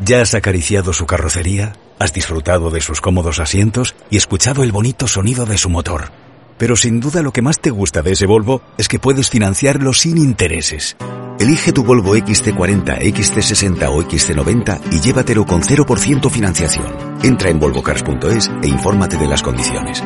¿Ya has acariciado su carrocería? ¿Has disfrutado de sus cómodos asientos y escuchado el bonito sonido de su motor? Pero sin duda lo que más te gusta de ese Volvo es que puedes financiarlo sin intereses. Elige tu Volvo XC40, XC60 o XC90 y llévatelo con 0% financiación. Entra en volvocars.es e infórmate de las condiciones.